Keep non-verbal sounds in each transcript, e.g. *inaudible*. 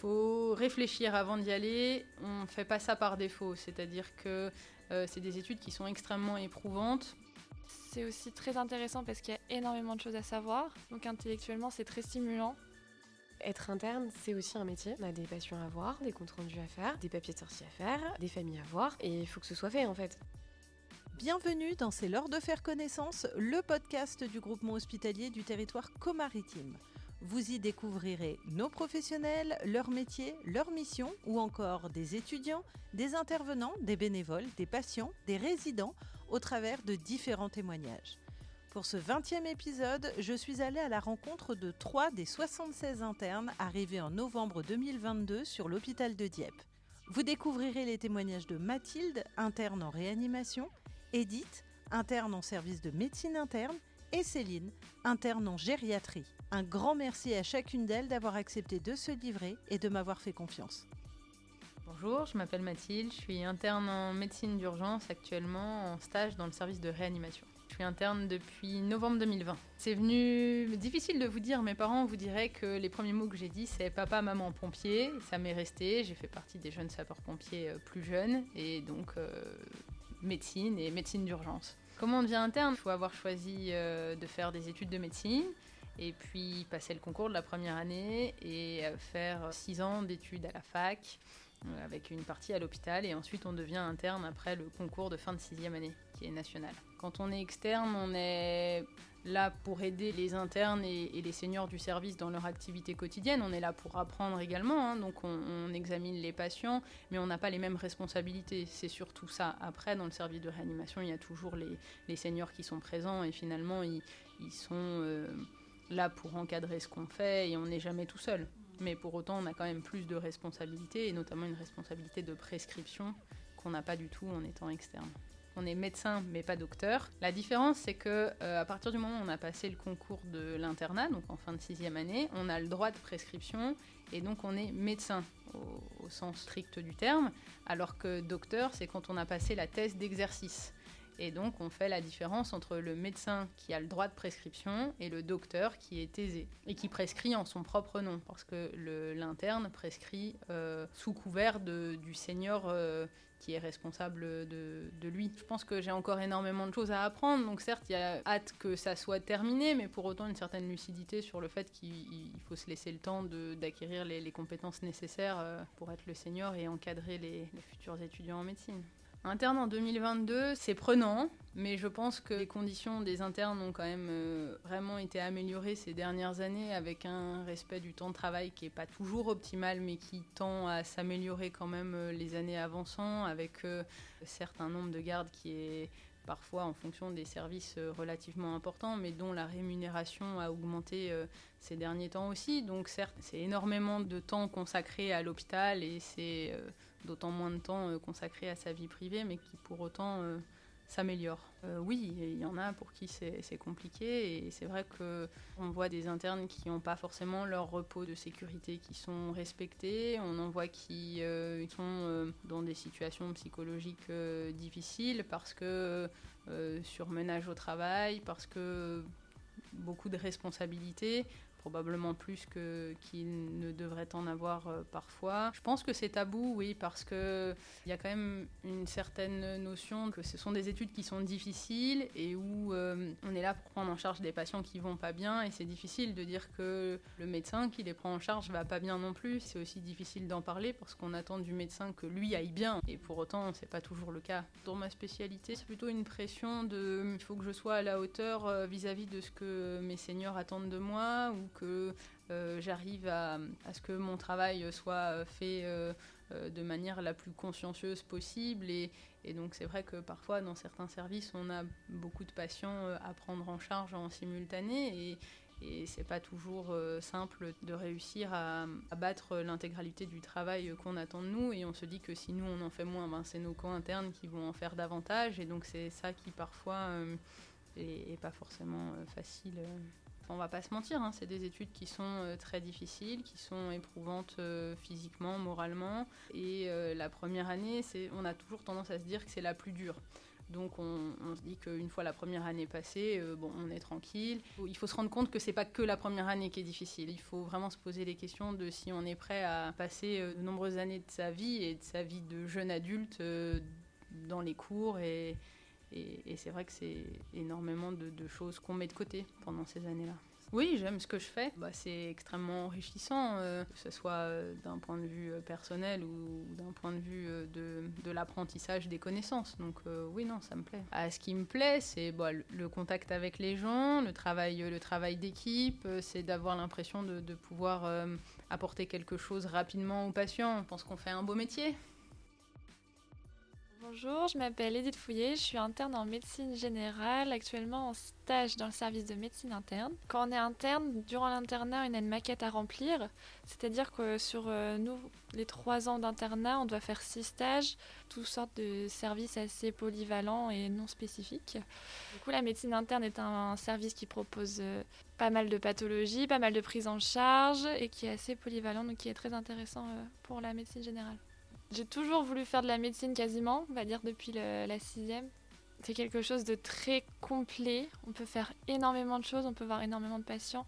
faut réfléchir avant d'y aller. On ne fait pas ça par défaut, c'est-à-dire que euh, c'est des études qui sont extrêmement éprouvantes. C'est aussi très intéressant parce qu'il y a énormément de choses à savoir, donc intellectuellement c'est très stimulant. Être interne, c'est aussi un métier. On a des passions à voir, des comptes rendus à faire, des papiers de sortie à faire, des familles à voir, et il faut que ce soit fait en fait. Bienvenue dans C'est l'heure de faire connaissance, le podcast du groupement hospitalier du territoire comaritime. Vous y découvrirez nos professionnels, leurs métiers, leurs missions ou encore des étudiants, des intervenants, des bénévoles, des patients, des résidents au travers de différents témoignages. Pour ce 20e épisode, je suis allée à la rencontre de trois des 76 internes arrivés en novembre 2022 sur l'hôpital de Dieppe. Vous découvrirez les témoignages de Mathilde, interne en réanimation, Edith, interne en service de médecine interne, et Céline, interne en gériatrie. Un grand merci à chacune d'elles d'avoir accepté de se livrer et de m'avoir fait confiance. Bonjour, je m'appelle Mathilde, je suis interne en médecine d'urgence actuellement en stage dans le service de réanimation. Je suis interne depuis novembre 2020. C'est venu difficile de vous dire, mes parents vous diraient que les premiers mots que j'ai dit c'est papa, maman, pompier. Ça m'est resté, j'ai fait partie des jeunes sapeurs-pompiers euh, plus jeunes et donc euh, médecine et médecine d'urgence. Comment on devient interne Il faut avoir choisi euh, de faire des études de médecine et puis passer le concours de la première année et euh, faire six ans d'études à la fac avec une partie à l'hôpital et ensuite on devient interne après le concours de fin de sixième année qui est national. Quand on est externe, on est là pour aider les internes et, les seniors du service dans leur activité quotidienne. On est là pour apprendre également, hein. donc on, examine les patients, mais on n'a pas les mêmes responsabilités. C'est surtout ça. Après, dans le service de réanimation, il y a toujours les, seniors qui sont présents et finalement ils, sont euh, là pour encadrer ce qu'on fait et on n'est jamais tout seul. Mais pour autant, on a quand même plus de responsabilités, et notamment une responsabilité de prescription qu'on n'a pas du tout en étant externe. On est médecin mais pas docteur. La différence c'est que euh, à partir du moment où on a passé le concours de l'internat, donc en fin de sixième année, on a le droit de prescription et donc on est médecin au, au sens strict du terme, alors que docteur c'est quand on a passé la thèse d'exercice. Et donc on fait la différence entre le médecin qui a le droit de prescription et le docteur qui est aisé et qui prescrit en son propre nom parce que l'interne prescrit euh, sous couvert du senior euh, qui est responsable de, lui. Je pense que j'ai encore énormément de choses à apprendre, donc certes il y a hâte que ça soit terminé, mais pour autant une certaine lucidité sur le fait qu'il faut se laisser le temps d'acquérir les, compétences nécessaires euh, pour être le senior et encadrer les futurs étudiants en médecine. Interne en 2022, c'est prenant, mais je pense que les conditions des internes ont quand même euh, vraiment été améliorées ces dernières années avec un respect du temps de travail qui n'est pas toujours optimal, mais qui tend à s'améliorer quand même euh, les années avançant, avec euh, un certain nombre de gardes qui est parfois en fonction des services euh, relativement importants, mais dont la rémunération a augmenté euh, ces derniers temps aussi. Donc certes, c'est énormément de temps consacré à l'hôpital et c'est euh, d'autant moins de temps consacré à sa vie privée, mais qui pour autant s'améliore. Euh, oui, il y en a pour qui c'est compliqué et c'est vrai qu'on voit des internes qui n'ont pas forcément leur repos de sécurité qui sont respectés, on en voit qui euh, sont euh, dans des situations psychologiques difficiles parce que surmenage au travail, parce que beaucoup de responsabilités probablement plus que qu'il ne devrait en avoir euh, parfois. Je pense que c'est tabou, oui, parce que il y a quand même une certaine notion que ce sont des études qui sont difficiles et où euh, on est là pour prendre en charge des patients qui vont pas bien et c'est difficile de dire que le médecin qui les prend en charge va pas bien non plus. C'est aussi difficile d'en parler parce qu'on attend du médecin que lui aille bien et pour autant c'est pas toujours le cas. Dans ma spécialité, c'est plutôt une pression de il faut que je sois à la hauteur euh, vis-à-vis -vis de ce que mes seniors attendent de moi ou que euh, j'arrive à, ce que mon travail soit fait euh, euh, de manière la plus consciencieuse possible. Et, donc c'est vrai que parfois dans certains services, on a beaucoup de patients à prendre en charge en simultané. Et, et c'est pas toujours simple de réussir à, battre l'intégralité du travail qu'on attend de nous. Et on se dit que si nous on en fait moins, ben c'est nos co-internes qui vont en faire davantage. Et donc c'est ça qui parfois est, pas forcément facile on va pas se mentir, hein, c'est des études qui sont euh, très difficiles, qui sont éprouvantes euh, physiquement, moralement. Et euh, la première année, on a toujours tendance à se dire que c'est la plus dure. Donc on, se dit qu'une fois la première année passée, euh, bon, on est tranquille. Il faut se rendre compte que c'est pas que la première année qui est difficile. Il faut vraiment se poser les questions de si on est prêt à passer euh, de nombreuses années de sa vie et de sa vie de jeune adulte euh, dans les cours. Et, c'est vrai que c'est énormément de choses qu'on met de côté pendant ces années-là. Oui, j'aime ce que je fais. Bah, c'est extrêmement enrichissant, euh, que ce soit euh, d'un point de vue euh, personnel ou d'un point de vue de, l'apprentissage des connaissances. Donc oui, non, ça me plaît. Ah, ce qui me plaît, c'est bah, le contact avec les gens, le travail, le travail d'équipe, c'est d'avoir l'impression de, de pouvoir apporter quelque chose rapidement aux patients. Je pense qu'on fait un beau métier. Bonjour, je m'appelle Edith Fouillet, je suis interne en médecine générale, actuellement en stage dans le service de médecine interne. Quand on est interne, durant l'internat, on a une maquette à remplir, c'est-à-dire que sur euh, nous, les trois ans d'internat, on doit faire six stages, toutes sortes de services assez polyvalents et non spécifiques. Du coup, la médecine interne est un, service qui propose euh, pas mal de pathologies, pas mal de prises en charge et qui est assez polyvalent, donc qui est très intéressant euh, pour la médecine générale. J'ai toujours voulu faire de la médecine quasiment, on va dire depuis la sixième. C'est quelque chose de très complet. On peut faire énormément de choses, on peut voir énormément de patients.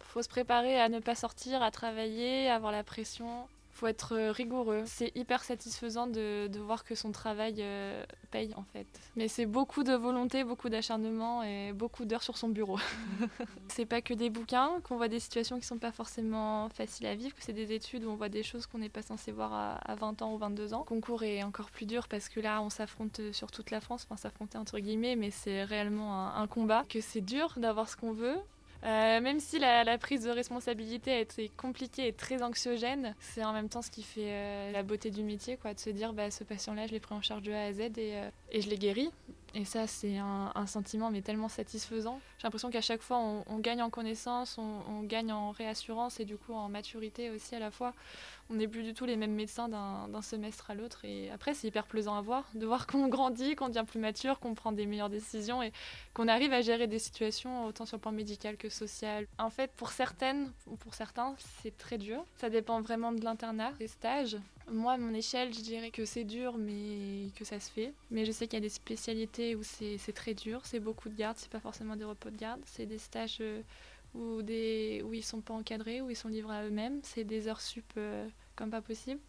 Il faut se préparer à ne pas sortir, à travailler, à avoir la pression faut être euh, rigoureux. C'est hyper satisfaisant de, voir que son travail euh, paye en fait. Mais c'est beaucoup de volonté, beaucoup d'acharnement et beaucoup d'heures sur son bureau. *laughs* c'est pas que des bouquins, qu'on voit des situations qui sont pas forcément faciles à vivre, que c'est des études où on voit des choses qu'on n'est pas censé voir à, 20 ans ou 22 ans. Le concours est encore plus dur parce que là on s'affronte sur toute la France, enfin s'affronter entre guillemets, mais c'est réellement un combat, que c'est dur d'avoir ce qu'on veut, euh, même si la, prise de responsabilité a été compliquée et très anxiogène, c'est en même temps ce qui fait euh, la beauté du métier, quoi, de se dire bah, ce patient-là, je l'ai pris en charge de A à Z et, euh, et je l'ai guéri. Et ça, c'est un, sentiment mais tellement satisfaisant. J'ai l'impression qu'à chaque fois, on, gagne en connaissance, on, gagne en réassurance et du coup en maturité aussi à la fois. On n'est plus du tout les mêmes médecins d'un semestre à l'autre. Et après, c'est hyper plaisant à voir, de voir qu'on *laughs* grandit, qu'on devient plus mature, qu'on prend des meilleures décisions et qu'on arrive à gérer des situations autant sur le plan médical que social. En fait, pour certaines ou pour certains, c'est très dur. Ça dépend vraiment de l'internat, des stages. Moi, à mon échelle, je dirais que c'est dur, mais que ça se fait. Mais je sais qu'il y a des spécialités où c'est très dur. C'est beaucoup de garde, c'est pas forcément des repos de garde. C'est des stages euh, où, des, où ils sont pas encadrés, où ils sont livrés à eux-mêmes. C'est des heures sup euh, comme pas possible.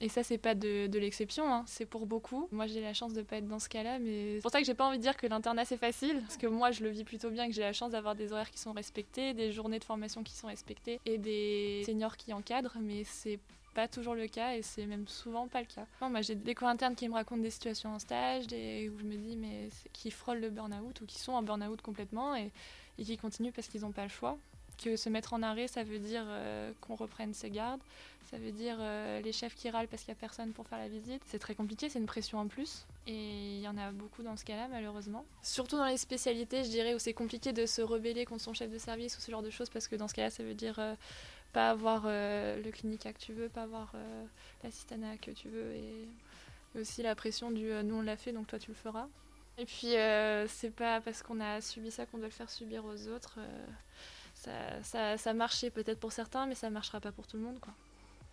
Et ça, c'est pas de, l'exception, hein. c'est pour beaucoup. Moi, j'ai la chance de pas être dans ce cas-là, mais c'est pour ça que j'ai pas envie de dire que l'internat c'est facile, parce que moi, je le vis plutôt bien, que j'ai la chance d'avoir des horaires qui sont respectés, des journées de formation qui sont respectées et des seniors qui encadrent, mais c'est pas toujours le cas et c'est même souvent pas le cas. moi j'ai des co internes qui me racontent des situations en stage des, où je me dis mais qui frôlent le burn-out ou qui sont en burn-out complètement et, et qui continuent parce qu'ils n'ont pas le choix. Que se mettre en arrêt, ça veut dire euh, qu'on reprenne ses gardes, ça veut dire euh, les chefs qui râlent parce qu'il n'y a personne pour faire la visite. C'est très compliqué, c'est une pression en plus. Et il y en a beaucoup dans ce cas-là, malheureusement. Surtout dans les spécialités, je dirais, où c'est compliqué de se rebeller contre son chef de service ou ce genre de choses, parce que dans ce cas-là, ça veut dire euh, pas avoir euh, le clinica que tu veux, pas avoir euh, l'assistanat que tu veux et, aussi la pression du euh, nous on l'a fait donc toi tu le feras. Et puis c'est pas parce qu'on a subi ça qu'on doit le faire subir aux autres. Ça, ça, ça, marchait peut-être pour certains mais ça marchera pas pour tout le monde quoi.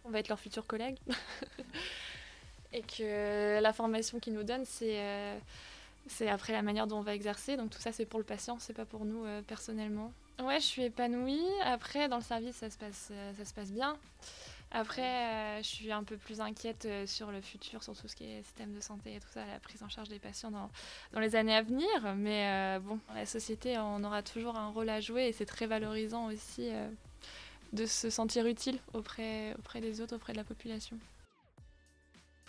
On va être leurs futurs collègues. *laughs* et que la formation qu'ils nous donnent c'est c'est après la manière dont on va exercer donc tout ça c'est pour le patient c'est pas pour nous personnellement. Ouais, je suis épanouie. Après, dans le service, ça se passe, euh, ça se passe bien. Après, euh, je suis un peu plus inquiète euh, sur le futur, sur tout ce qui est système de santé et tout ça, la prise en charge des patients dans, les années à venir. Mais bon, la société, on aura toujours un rôle à jouer et c'est très valorisant aussi de se sentir utile auprès, auprès des autres, auprès de la population.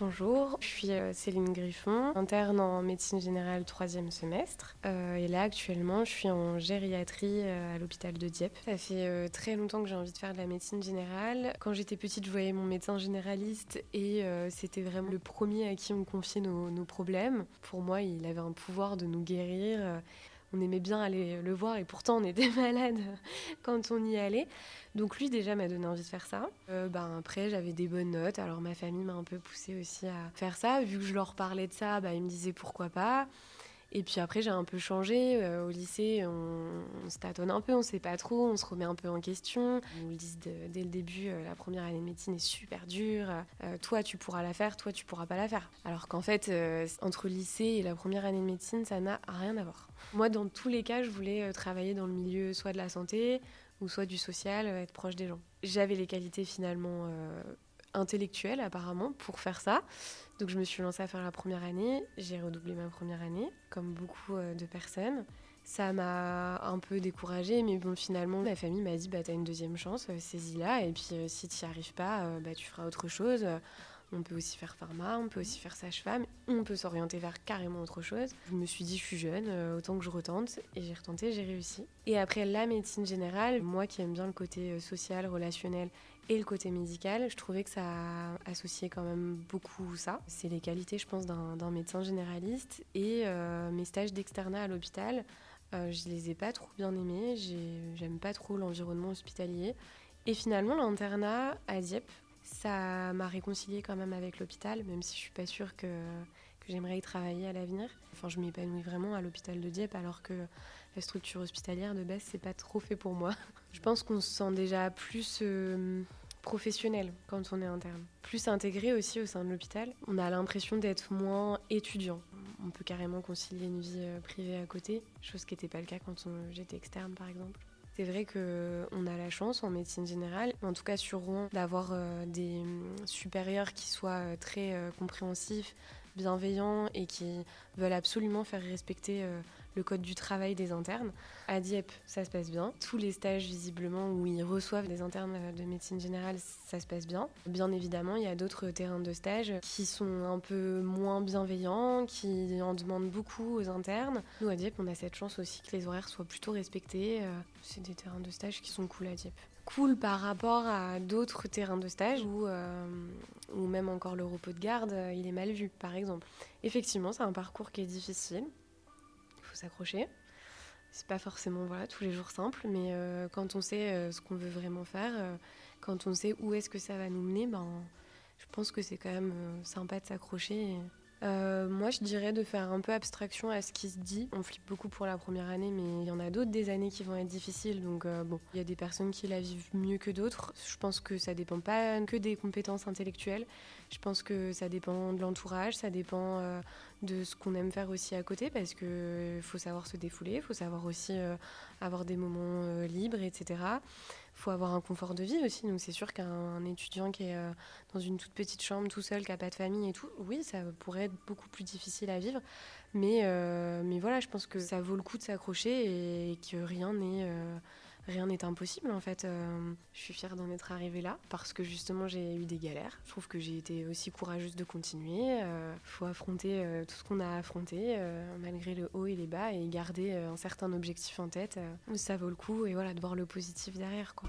Bonjour, je suis euh, Céline Griffon, interne en médecine générale troisième semestre. Euh, et là actuellement, je suis en gériatrie euh, à l'hôpital de Dieppe. Ça fait très longtemps que j'ai envie de faire de la médecine générale. Quand j'étais petite, je voyais mon médecin généraliste et c'était vraiment le premier à qui on confiait nos, nos problèmes. Pour moi, il avait un pouvoir de nous guérir on aimait bien aller le voir et pourtant on était *laughs* malade quand on y allait. Donc lui déjà m'a donné envie de faire ça. Ben, après j'avais des bonnes notes, alors ma famille m'a un peu poussé aussi à faire ça. Vu que je leur parlais de ça, ben, ils me disaient pourquoi pas. Et puis après, j'ai un peu changé. au lycée, on, se tâtonne un peu, on sait pas trop, on se remet un peu en question. On nous dit dès le début, la première année de médecine est super dure. toi, tu pourras la faire, toi, tu pourras pas la faire. Alors qu'en fait, entre lycée et la première année de médecine, ça n'a rien à voir. Moi, dans tous les cas, je voulais travailler dans le milieu soit de la santé, ou soit du social, euh, être proche des gens. J'avais les qualités finalement euh, intellectuelles apparemment pour faire ça. Donc je me suis lancée à faire la première année. J'ai redoublé ma première année, comme beaucoup euh, de personnes. Ça m'a un peu découragée, mais bon, finalement, la famille m'a dit bah, T'as une deuxième chance, saisis-la, et puis si tu n'y arrives pas, bah, tu feras autre chose. On peut aussi faire pharma, on peut aussi faire sage-femme, on peut s'orienter vers carrément autre chose. Je me suis dit, je suis jeune, euh, autant que je retente, et j'ai retenté, j'ai réussi. Et après la médecine générale, moi qui aime bien le côté euh, social, relationnel et le côté médical, je trouvais que ça associait quand même beaucoup ça. C'est les qualités, je pense, d'un médecin généraliste. Et euh, mes stages d'externat à l'hôpital, je les ai pas trop bien aimés. J'aime pas trop l'environnement hospitalier. Et finalement, l'internat à Dieppe, ça m'a réconcilié quand même avec l'hôpital, même si je suis pas sûre que, que j'aimerais y travailler à l'avenir. Enfin, je m'épanouis vraiment à l'hôpital de Dieppe, alors que la structure hospitalière de base, c'est pas trop fait pour moi. Je pense qu'on se sent déjà plus euh, professionnel quand on est interne, plus intégré aussi au sein de l'hôpital. On a l'impression d'être moins étudiant. On peut carrément concilier une vie euh, privée à côté, chose qui n'était pas le cas quand j'étais externe, par exemple. C'est vrai qu'on a la chance en médecine générale, en tout cas sur Rouen, d'avoir euh, des hum, supérieurs qui soient très compréhensifs, bienveillants et qui veulent absolument faire respecter le code du travail des internes. À Dieppe, ça se passe bien. Tous les stages, visiblement, où ils reçoivent des internes de médecine générale, ça se passe bien. Bien évidemment, il y a d'autres terrains de stage qui sont un peu moins bienveillants, qui en demandent beaucoup aux internes. Nous, à Dieppe, on a cette chance aussi que les horaires soient plutôt respectés. Euh, c'est des terrains de stage qui sont cool à Dieppe cool par rapport à d'autres terrains de stage où, euh, ou même encore le repos de garde, euh, il est mal vu, par exemple. Effectivement, c'est un parcours qui est difficile s'accrocher. C'est pas forcément voilà, tous les jours simple, mais euh, quand on sait euh, ce qu'on veut vraiment faire, euh, quand on sait où est-ce que ça va nous mener, ben, je pense que c'est quand même sympa de s'accrocher. Moi, je dirais de faire un peu abstraction à ce qui se dit. On flippe beaucoup pour la première année, mais il y en a d'autres des années qui vont être difficiles. Donc, bon, il y a des personnes qui la vivent mieux que d'autres. Je pense que ça dépend pas que des compétences intellectuelles. Je pense que ça dépend de l'entourage, ça dépend euh, de ce qu'on aime faire aussi à côté, parce qu'il faut savoir se défouler, il faut savoir aussi euh, avoir des moments euh, libres, etc. Faut avoir un confort de vie aussi. Donc c'est sûr qu'un étudiant qui est dans une toute petite chambre tout seul, qui n'a pas de famille et tout, oui, ça pourrait être beaucoup plus difficile à vivre. Mais, mais voilà, je pense que ça vaut le coup de s'accrocher et que rien n'est rien n'est impossible en fait. Euh, je suis fière d'en être arrivée là parce que justement j'ai eu des galères. Je trouve que j'ai été aussi courageuse de continuer. Il euh, faut affronter euh, tout ce qu'on a à affronter malgré le haut et les bas et garder un certain objectif en tête. ça vaut le coup et voilà de voir le positif derrière quoi.